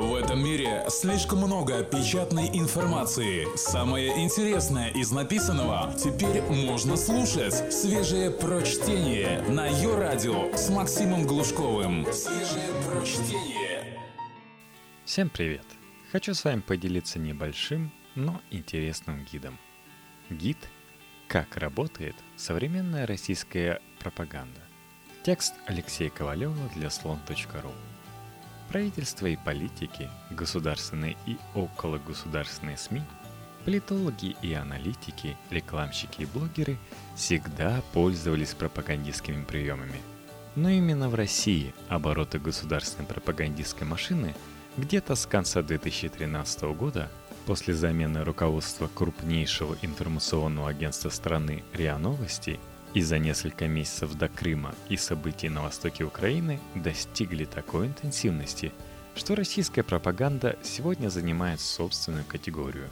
В этом мире слишком много печатной информации. Самое интересное из написанного теперь можно слушать. Свежее прочтение на ее радио с Максимом Глушковым. Свежее прочтение. Всем привет! Хочу с вами поделиться небольшим, но интересным гидом. Гид «Как работает современная российская пропаганда». Текст Алексея Ковалева для слон.ру. Правительство и политики, государственные и окологосударственные СМИ, политологи и аналитики, рекламщики и блогеры всегда пользовались пропагандистскими приемами. Но именно в России обороты государственной пропагандистской машины где-то с конца 2013 года, после замены руководства крупнейшего информационного агентства страны РИА Новости – и за несколько месяцев до Крыма и событий на востоке Украины достигли такой интенсивности, что российская пропаганда сегодня занимает собственную категорию.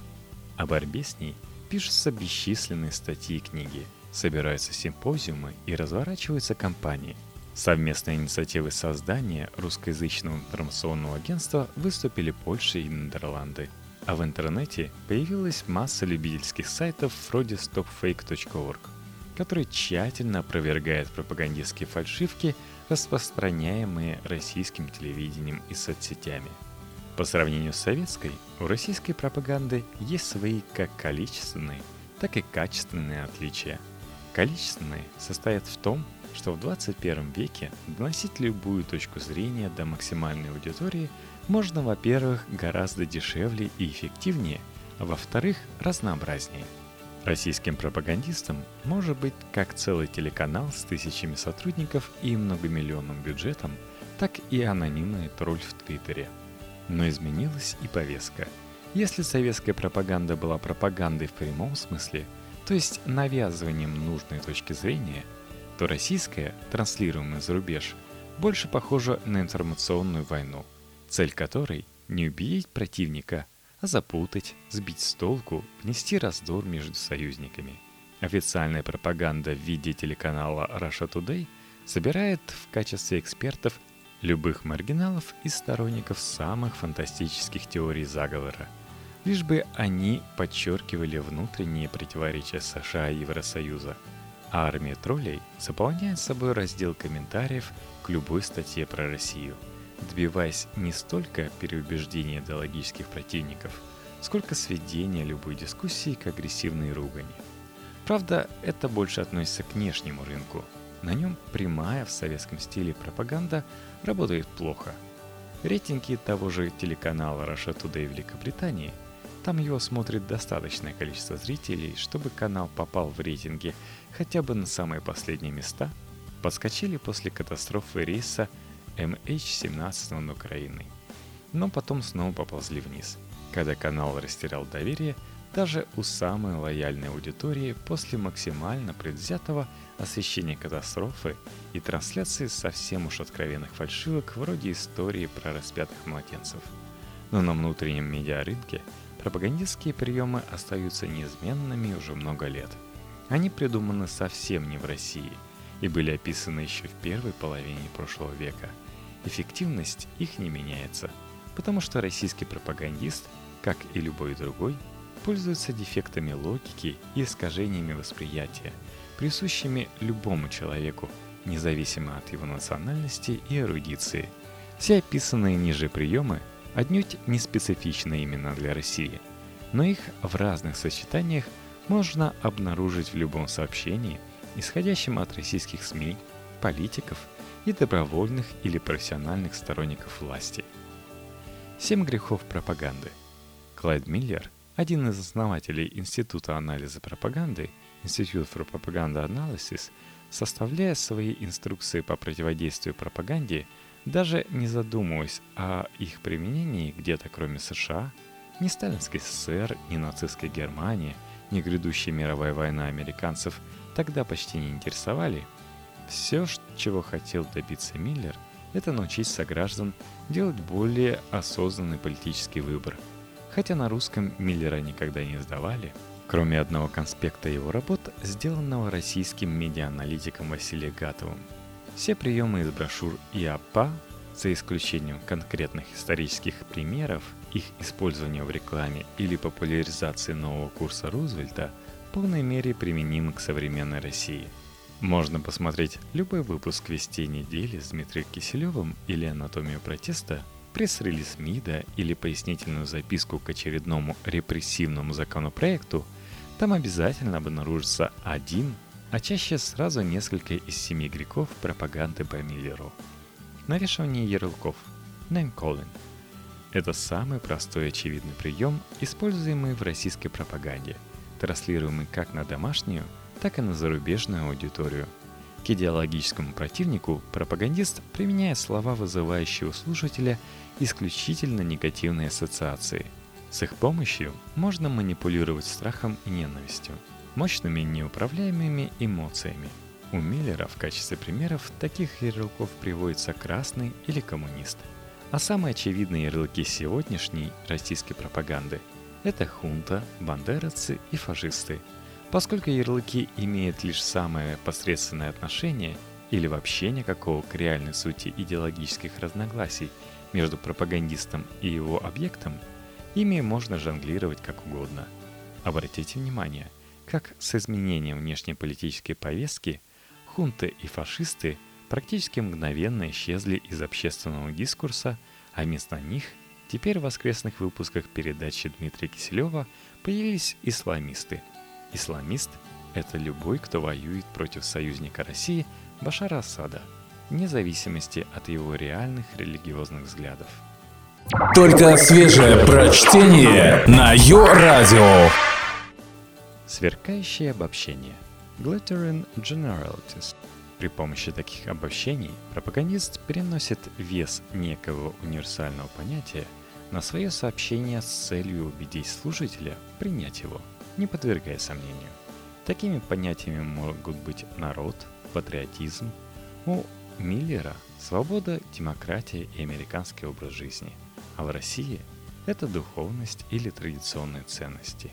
О борьбе с ней пишутся бесчисленные статьи и книги, собираются симпозиумы и разворачиваются кампании. Совместной инициативой создания русскоязычного информационного агентства выступили Польша и Нидерланды. А в интернете появилась масса любительских сайтов вроде stopfake.org – который тщательно опровергает пропагандистские фальшивки, распространяемые российским телевидением и соцсетями. По сравнению с советской, у российской пропаганды есть свои как количественные, так и качественные отличия. Количественные состоят в том, что в 21 веке доносить любую точку зрения до максимальной аудитории можно, во-первых, гораздо дешевле и эффективнее, а во-вторых, разнообразнее – Российским пропагандистам может быть как целый телеканал с тысячами сотрудников и многомиллионным бюджетом, так и анонимный тролль в Твиттере. Но изменилась и повестка. Если советская пропаганда была пропагандой в прямом смысле, то есть навязыванием нужной точки зрения, то российская, транслируемая за рубеж, больше похожа на информационную войну, цель которой – не убить противника – запутать, сбить с толку, внести раздор между союзниками. Официальная пропаганда в виде телеканала Russia Today собирает в качестве экспертов любых маргиналов и сторонников самых фантастических теорий заговора, лишь бы они подчеркивали внутренние противоречия США и Евросоюза. А армия троллей заполняет собой раздел комментариев к любой статье про Россию – добиваясь не столько переубеждения идеологических противников, сколько сведения любой дискуссии к агрессивной ругани. Правда, это больше относится к внешнему рынку. На нем прямая в советском стиле пропаганда работает плохо. Рейтинги того же телеканала Russia Today Великобритании – там его смотрит достаточное количество зрителей, чтобы канал попал в рейтинге хотя бы на самые последние места, подскочили после катастрофы рейса MH17 над Украиной. Но потом снова поползли вниз, когда канал растерял доверие даже у самой лояльной аудитории после максимально предвзятого освещения катастрофы и трансляции совсем уж откровенных фальшивок вроде истории про распятых младенцев. Но на внутреннем медиарынке пропагандистские приемы остаются неизменными уже много лет. Они придуманы совсем не в России и были описаны еще в первой половине прошлого века – эффективность их не меняется, потому что российский пропагандист, как и любой другой, пользуется дефектами логики и искажениями восприятия, присущими любому человеку, независимо от его национальности и эрудиции. Все описанные ниже приемы отнюдь не специфичны именно для России, но их в разных сочетаниях можно обнаружить в любом сообщении, исходящем от российских СМИ, политиков – и добровольных или профессиональных сторонников власти. Семь грехов пропаганды. Клайд Миллер, один из основателей Института анализа пропаганды, Institute for Propaganda Analysis, составляя свои инструкции по противодействию пропаганде, даже не задумываясь о их применении где-то кроме США, ни сталинской СССР, ни нацистской Германии, ни грядущая мировая война американцев тогда почти не интересовали – все, чего хотел добиться Миллер, это научить сограждан делать более осознанный политический выбор. Хотя на русском Миллера никогда не сдавали, кроме одного конспекта его работ, сделанного российским медиааналитиком Василием Гатовым. Все приемы из брошюр ИАПА за исключением конкретных исторических примеров, их использование в рекламе или популяризации нового курса Рузвельта в полной мере применимы к современной России. Можно посмотреть любой выпуск «Вести недели» с Дмитрием Киселевым или «Анатомию протеста», пресс-релиз МИДа или пояснительную записку к очередному репрессивному законопроекту, там обязательно обнаружится один, а чаще сразу несколько из семи греков пропаганды по Миллеру – Навешивание ярлыков. Name calling. Это самый простой и очевидный прием, используемый в российской пропаганде, транслируемый как на домашнюю, так и на зарубежную аудиторию. К идеологическому противнику пропагандист применяет слова, вызывающие у слушателя исключительно негативные ассоциации. С их помощью можно манипулировать страхом и ненавистью, мощными неуправляемыми эмоциями – у Миллера в качестве примеров таких ярлыков приводится красный или коммунист. А самые очевидные ярлыки сегодняшней российской пропаганды – это хунта, бандеровцы и фашисты. Поскольку ярлыки имеют лишь самое посредственное отношение или вообще никакого к реальной сути идеологических разногласий между пропагандистом и его объектом, ими можно жонглировать как угодно. Обратите внимание, как с изменением внешнеполитической повестки – хунты и фашисты практически мгновенно исчезли из общественного дискурса, а вместо них теперь в воскресных выпусках передачи Дмитрия Киселева появились исламисты. Исламист – это любой, кто воюет против союзника России Башара Асада, вне зависимости от его реальных религиозных взглядов. Только свежее прочтение на Йо-Радио. Сверкающее обобщение – Glittering Generalities. При помощи таких обобщений пропагандист переносит вес некого универсального понятия на свое сообщение с целью убедить слушателя принять его, не подвергая сомнению. Такими понятиями могут быть народ, патриотизм, у Миллера – свобода, демократия и американский образ жизни, а в России – это духовность или традиционные ценности.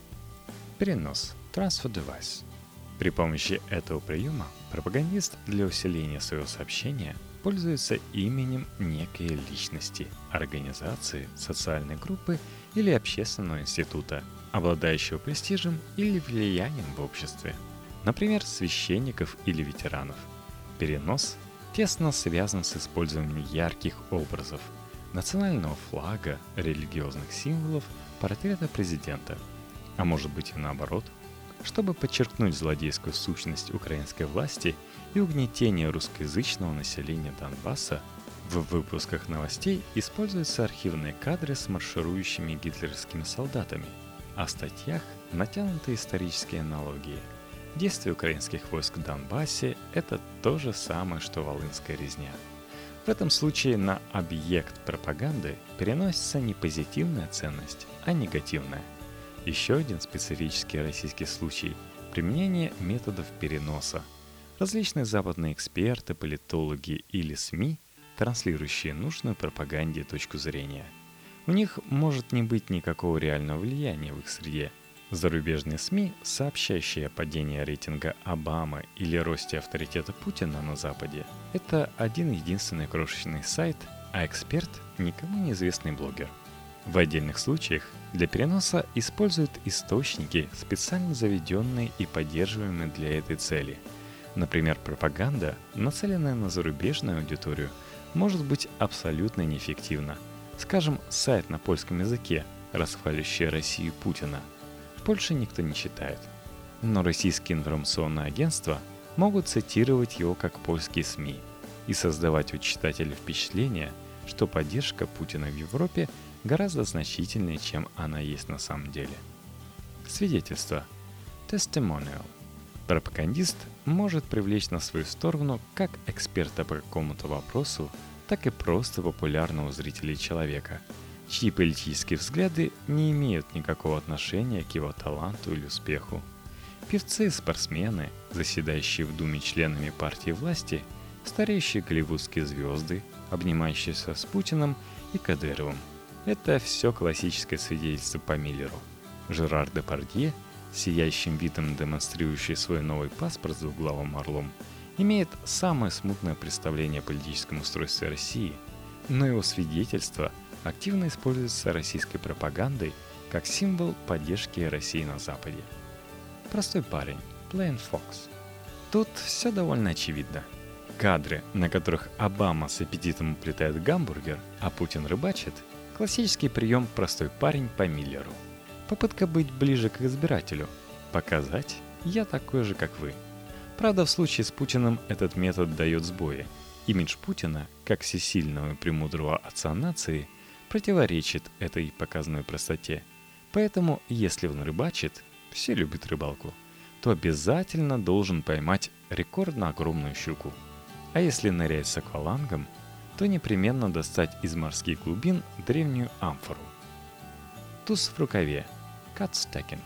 Перенос – transfer device – при помощи этого приема пропагандист для усиления своего сообщения пользуется именем некой личности, организации, социальной группы или общественного института, обладающего престижем или влиянием в обществе. Например, священников или ветеранов. Перенос тесно связан с использованием ярких образов, национального флага, религиозных символов, портрета президента. А может быть и наоборот – чтобы подчеркнуть злодейскую сущность украинской власти и угнетение русскоязычного населения Донбасса, в выпусках новостей используются архивные кадры с марширующими гитлеровскими солдатами, а в статьях натянуты исторические аналогии. Действия украинских войск в Донбассе – это то же самое, что волынская резня. В этом случае на объект пропаганды переносится не позитивная ценность, а негативная – еще один специфический российский случай – применение методов переноса. Различные западные эксперты, политологи или СМИ, транслирующие нужную пропаганде точку зрения. У них может не быть никакого реального влияния в их среде. Зарубежные СМИ, сообщающие о падении рейтинга Обамы или росте авторитета Путина на Западе, это один единственный крошечный сайт, а эксперт – никому неизвестный блогер – в отдельных случаях для переноса используют источники, специально заведенные и поддерживаемые для этой цели. Например, пропаганда, нацеленная на зарубежную аудиторию, может быть абсолютно неэффективна. Скажем, сайт на польском языке, расхвалящий Россию Путина. В Польше никто не читает. Но российские информационные агентства могут цитировать его как польские СМИ и создавать у читателя впечатление, что поддержка Путина в Европе – гораздо значительнее, чем она есть на самом деле. Свидетельство. Testimonial. Пропагандист может привлечь на свою сторону как эксперта по какому-то вопросу, так и просто популярного зрителя человека, чьи политические взгляды не имеют никакого отношения к его таланту или успеху. Певцы спортсмены, заседающие в Думе членами партии власти, стареющие голливудские звезды, обнимающиеся с Путиным и Кадыровым – это все классическое свидетельство по Миллеру. Жерар де Пардье, сияющим видом демонстрирующий свой новый паспорт с двуглавым орлом, имеет самое смутное представление о политическом устройстве России, но его свидетельство активно используется российской пропагандой как символ поддержки России на Западе. Простой парень, Plain Fox. Тут все довольно очевидно. Кадры, на которых Обама с аппетитом уплетает гамбургер, а Путин рыбачит – классический прием «простой парень» по Миллеру. Попытка быть ближе к избирателю, показать «я такой же, как вы». Правда, в случае с Путиным этот метод дает сбои. Имидж Путина, как всесильного и премудрого отца нации, противоречит этой показанной простоте. Поэтому, если он рыбачит, все любят рыбалку, то обязательно должен поймать рекордно огромную щуку. А если нырять с аквалангом, то непременно достать из морских глубин древнюю амфору. Туз в рукаве. Катстекин.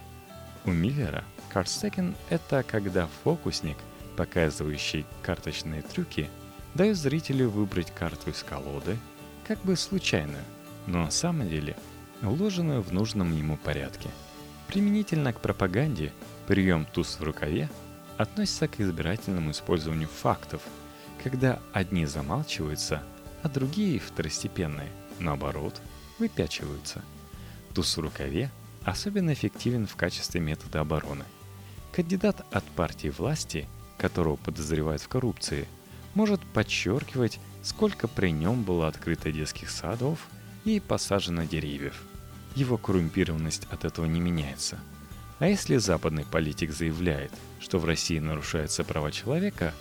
У Миллера картстекин – это когда фокусник, показывающий карточные трюки, дает зрителю выбрать карту из колоды, как бы случайную, но на самом деле уложенную в нужном ему порядке. Применительно к пропаганде прием «туз в рукаве» относится к избирательному использованию фактов, когда одни замалчиваются, а другие второстепенные, наоборот, выпячиваются. Туз в рукаве особенно эффективен в качестве метода обороны. Кандидат от партии власти, которого подозревают в коррупции, может подчеркивать, сколько при нем было открыто детских садов и посажено деревьев. Его коррумпированность от этого не меняется. А если западный политик заявляет, что в России нарушаются права человека,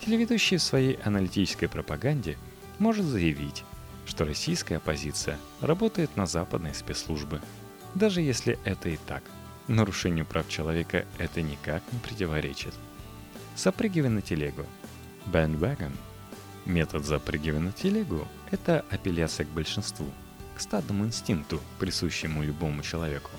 телеведущий в своей аналитической пропаганде может заявить, что российская оппозиция работает на западные спецслужбы – даже если это и так. Нарушению прав человека это никак не противоречит. Запрыгивай на телегу. Bandwagon. Метод запрыгивай на телегу – это апелляция к большинству, к стадному инстинкту, присущему любому человеку.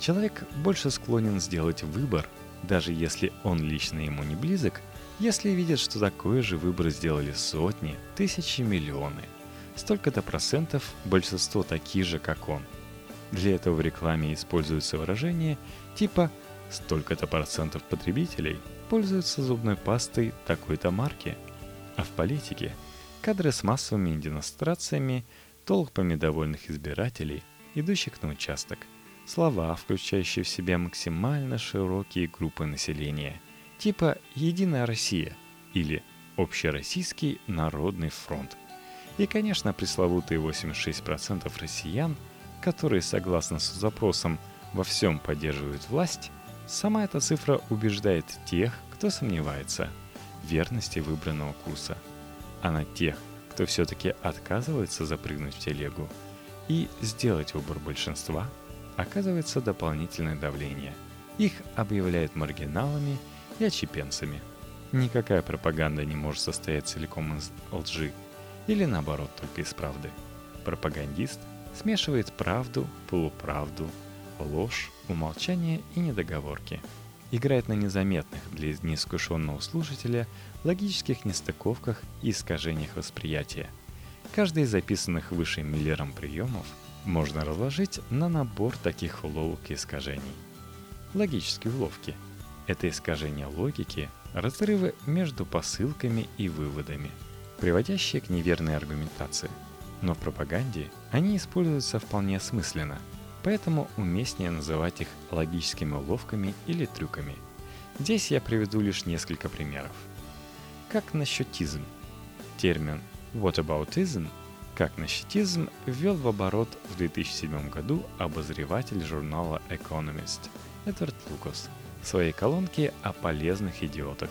Человек больше склонен сделать выбор, даже если он лично ему не близок, если видит, что такой же выбор сделали сотни, тысячи, миллионы. Столько-то процентов большинство такие же, как он – для этого в рекламе используются выражения типа «столько-то процентов потребителей пользуются зубной пастой такой-то марки», а в политике кадры с массовыми демонстрациями, толпами довольных избирателей, идущих на участок, слова, включающие в себя максимально широкие группы населения, типа «Единая Россия» или «Общероссийский народный фронт». И, конечно, пресловутые 86% россиян – которые, согласно с запросом, во всем поддерживают власть, сама эта цифра убеждает тех, кто сомневается в верности выбранного курса, а на тех, кто все-таки отказывается запрыгнуть в телегу и сделать выбор большинства, оказывается дополнительное давление. Их объявляют маргиналами и отщепенцами. Никакая пропаганда не может состоять целиком из лжи или наоборот только из правды. Пропагандист – смешивает правду, полуправду, ложь, умолчание и недоговорки. Играет на незаметных для неискушенного слушателя логических нестыковках и искажениях восприятия. Каждый из записанных выше Миллером приемов можно разложить на набор таких уловок и искажений. Логические уловки – это искажение логики, разрывы между посылками и выводами, приводящие к неверной аргументации – но в пропаганде они используются вполне осмысленно, поэтому уместнее называть их логическими уловками или трюками. Здесь я приведу лишь несколько примеров. Как насчетизм? Термин «whataboutism» как насчетизм ввел в оборот в 2007 году обозреватель журнала Economist Эдвард Лукас в своей колонке о полезных идиотах.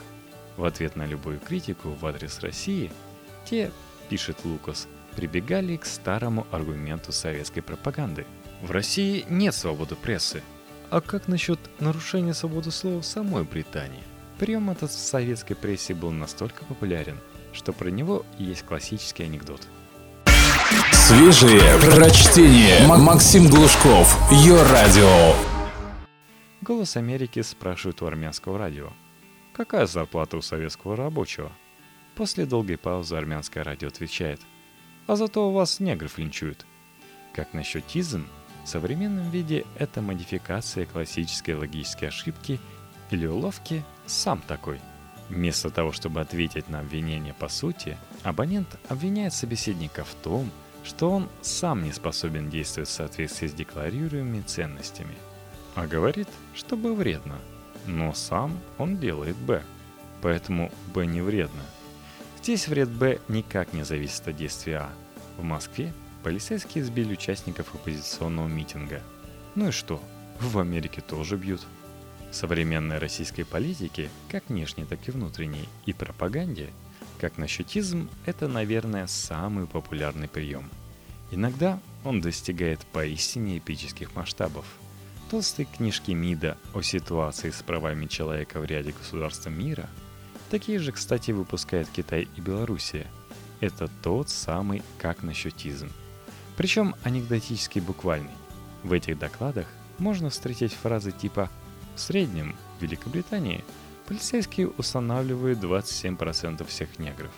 В ответ на любую критику в адрес России, те, пишет Лукас, прибегали к старому аргументу советской пропаганды. В России нет свободы прессы. А как насчет нарушения свободы слова в самой Британии? Прием этот в советской прессе был настолько популярен, что про него есть классический анекдот. Свежие прочтение. Максим Глушков. Ее радио. Голос Америки спрашивает у армянского радио. Какая зарплата у советского рабочего? После долгой паузы армянское радио отвечает – а зато у вас негров линчуют. Как насчет тизм? В современном виде это модификация классической логической ошибки или уловки «сам такой». Вместо того, чтобы ответить на обвинение по сути, абонент обвиняет собеседника в том, что он сам не способен действовать в соответствии с декларируемыми ценностями, а говорит, что Б вредно, но сам он делает Б, поэтому Б не вредно. Здесь вред Б никак не зависит от действия А. В Москве полицейские сбили участников оппозиционного митинга. Ну и что? В Америке тоже бьют. В современной российской политике, как внешней, так и внутренней, и пропаганде – как насчетизм – это, наверное, самый популярный прием. Иногда он достигает поистине эпических масштабов. Толстые книжки МИДа о ситуации с правами человека в ряде государств мира, такие же, кстати, выпускает Китай и Белоруссия. Это тот самый как насчетизм. Причем анекдотически буквальный. В этих докладах можно встретить фразы типа «В среднем в Великобритании – полицейские устанавливают 27% всех негров.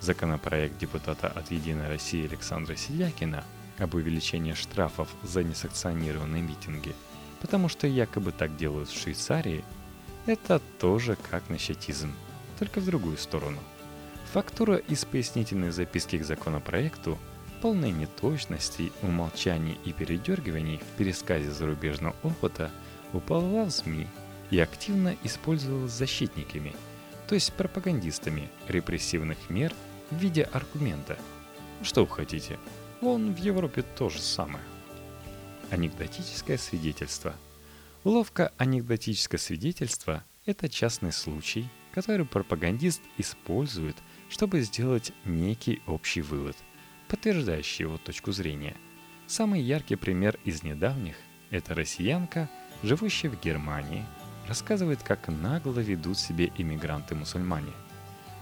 Законопроект депутата от «Единой России» Александра Сидякина об увеличении штрафов за несанкционированные митинги, потому что якобы так делают в Швейцарии, это тоже как насчетизм, только в другую сторону. Фактура из пояснительной записки к законопроекту полной неточностей, умолчаний и передергиваний в пересказе зарубежного опыта уползла в СМИ – и активно использовалась защитниками, то есть пропагандистами репрессивных мер в виде аргумента. Что вы хотите? Вон в Европе то же самое. Анекдотическое свидетельство. Уловка анекдотическое свидетельство – это частный случай, который пропагандист использует, чтобы сделать некий общий вывод, подтверждающий его точку зрения. Самый яркий пример из недавних – это россиянка, живущая в Германии – рассказывает, как нагло ведут себе иммигранты-мусульмане.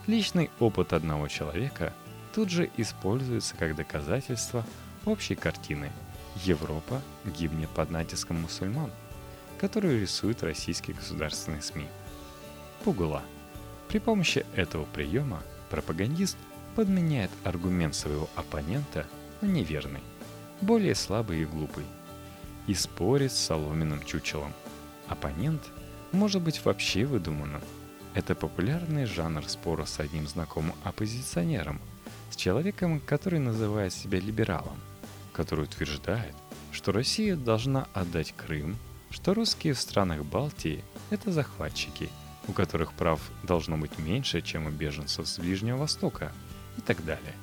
Личный опыт одного человека тут же используется как доказательство общей картины «Европа гибнет под натиском мусульман», которую рисуют российские государственные СМИ. Пугула. При помощи этого приема пропагандист подменяет аргумент своего оппонента на неверный, более слабый и глупый, и спорит с соломенным чучелом. Оппонент – может быть вообще выдуманным. Это популярный жанр спора с одним знакомым оппозиционером, с человеком, который называет себя либералом, который утверждает, что Россия должна отдать Крым, что русские в странах Балтии – это захватчики, у которых прав должно быть меньше, чем у беженцев с Ближнего Востока и так далее.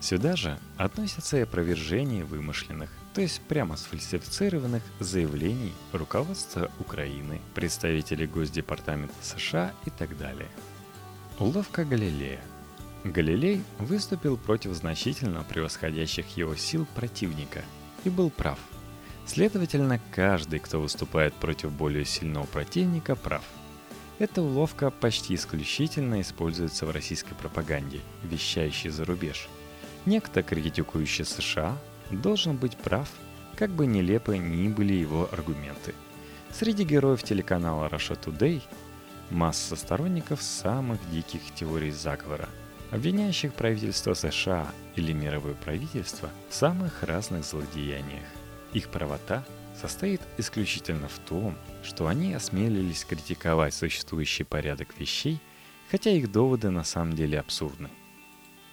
Сюда же относятся и опровержения вымышленных, то есть прямо сфальсифицированных заявлений руководства Украины, представителей Госдепартамента США и так далее. Уловка Галилея. Галилей выступил против значительно превосходящих его сил противника и был прав. Следовательно, каждый, кто выступает против более сильного противника, прав. Эта уловка почти исключительно используется в российской пропаганде, вещающей за рубеж. Некто, критикующий США, должен быть прав, как бы нелепы ни были его аргументы. Среди героев телеканала Russia Today масса сторонников самых диких теорий заговора, обвиняющих правительство США или мировое правительство в самых разных злодеяниях. Их правота состоит исключительно в том, что они осмелились критиковать существующий порядок вещей, хотя их доводы на самом деле абсурдны.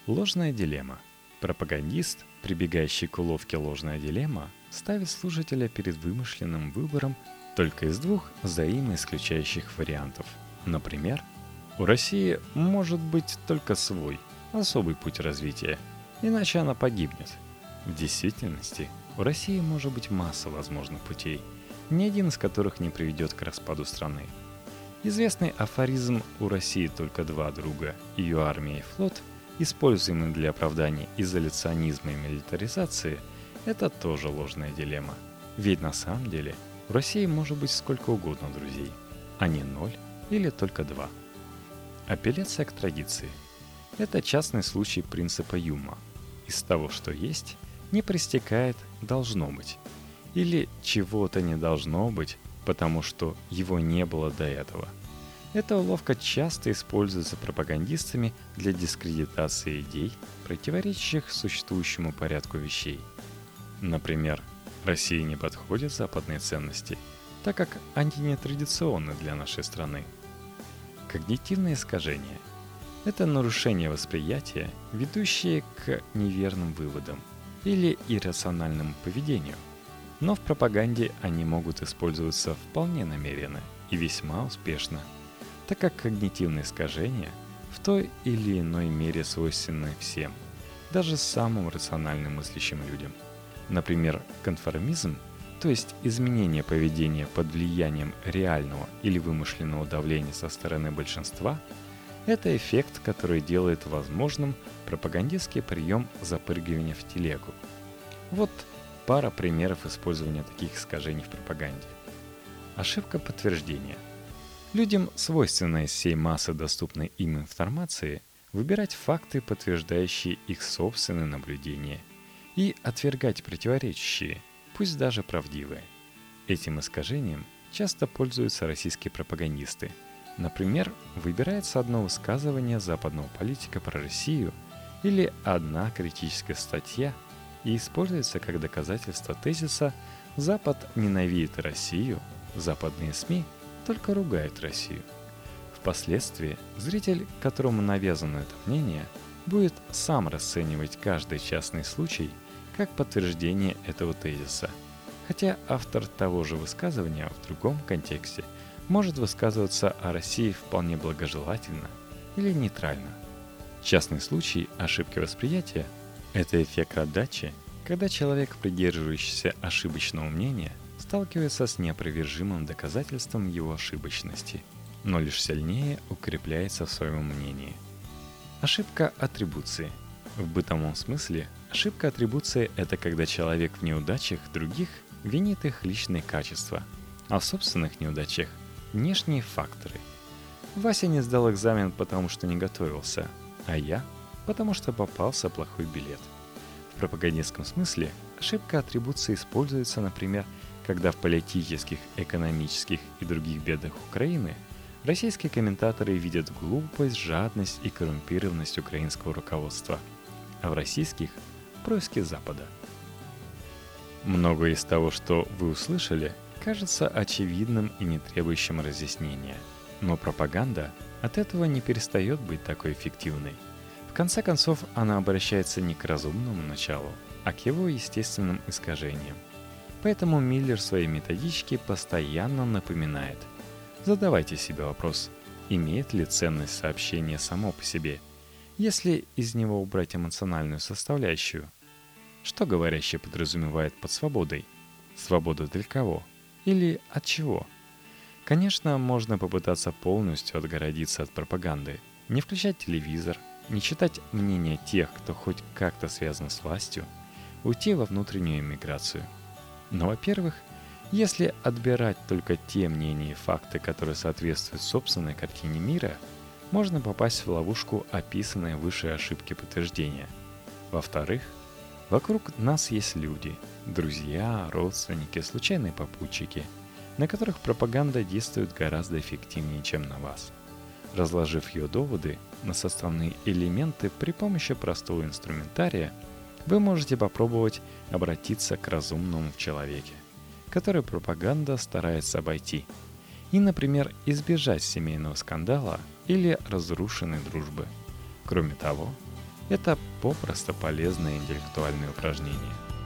Ложная дилемма. Пропагандист Прибегающий к уловке ложная дилемма ставит слушателя перед вымышленным выбором только из двух взаимоисключающих вариантов. Например, у России может быть только свой, особый путь развития, иначе она погибнет. В действительности, у России может быть масса возможных путей, ни один из которых не приведет к распаду страны. Известный афоризм «У России только два друга – ее армия и флот» используемый для оправдания изоляционизма и милитаризации, это тоже ложная дилемма. Ведь на самом деле в России может быть сколько угодно друзей, а не ноль или только два. Апелляция к традиции – это частный случай принципа Юма. Из того, что есть, не пристекает «должно быть». Или чего-то не должно быть, потому что его не было до этого – эта уловка часто используется пропагандистами для дискредитации идей, противоречащих существующему порядку вещей. Например, России не подходят западные ценности, так как они не традиционны для нашей страны. Когнитивное искажение – это нарушение восприятия, ведущее к неверным выводам или иррациональному поведению. Но в пропаганде они могут использоваться вполне намеренно и весьма успешно, так как когнитивные искажения в той или иной мере свойственны всем, даже самым рациональным мыслящим людям. Например, конформизм – то есть изменение поведения под влиянием реального или вымышленного давления со стороны большинства, это эффект, который делает возможным пропагандистский прием запрыгивания в телегу. Вот пара примеров использования таких искажений в пропаганде. Ошибка подтверждения. Людям свойственно из всей массы доступной им информации выбирать факты, подтверждающие их собственные наблюдения, и отвергать противоречащие – пусть даже правдивые. Этим искажением часто пользуются российские пропагандисты. Например, выбирается одно высказывание западного политика про Россию или одна критическая статья и используется как доказательство тезиса «Запад ненавидит Россию», западные СМИ только ругают Россию. Впоследствии зритель, которому навязано это мнение, будет сам расценивать каждый частный случай – как подтверждение этого тезиса. Хотя автор того же высказывания в другом контексте может высказываться о России вполне благожелательно или нейтрально. Частный случай ошибки восприятия – это эффект отдачи, когда человек, придерживающийся ошибочного мнения, сталкивается с неопровержимым доказательством его ошибочности, но лишь сильнее укрепляется в своем мнении. Ошибка атрибуции. В бытовом смысле Ошибка атрибуции – это когда человек в неудачах других винит их личные качества, а в собственных неудачах – внешние факторы. Вася не сдал экзамен, потому что не готовился, а я – потому что попался плохой билет. В пропагандистском смысле ошибка атрибуции используется, например, когда в политических, экономических и других бедах Украины российские комментаторы видят глупость, жадность и коррумпированность украинского руководства, а в российских – происки Запада. Многое из того, что вы услышали, кажется очевидным и не требующим разъяснения. Но пропаганда от этого не перестает быть такой эффективной. В конце концов, она обращается не к разумному началу, а к его естественным искажениям. Поэтому Миллер своей методичке постоянно напоминает. Задавайте себе вопрос, имеет ли ценность сообщение само по себе – если из него убрать эмоциональную составляющую, что говорящий подразумевает под свободой? Свобода для кого? Или от чего? Конечно, можно попытаться полностью отгородиться от пропаганды, не включать телевизор, не читать мнения тех, кто хоть как-то связан с властью, уйти во внутреннюю эмиграцию. Но, во-первых, если отбирать только те мнения и факты, которые соответствуют собственной картине мира – можно попасть в ловушку описанной выше ошибки подтверждения. Во-вторых, вокруг нас есть люди, друзья, родственники, случайные попутчики, на которых пропаганда действует гораздо эффективнее, чем на вас. Разложив ее доводы на составные элементы при помощи простого инструментария, вы можете попробовать обратиться к разумному в человеке, который пропаганда старается обойти, и, например, избежать семейного скандала – или разрушенной дружбы. Кроме того, это попросту полезное интеллектуальное упражнение –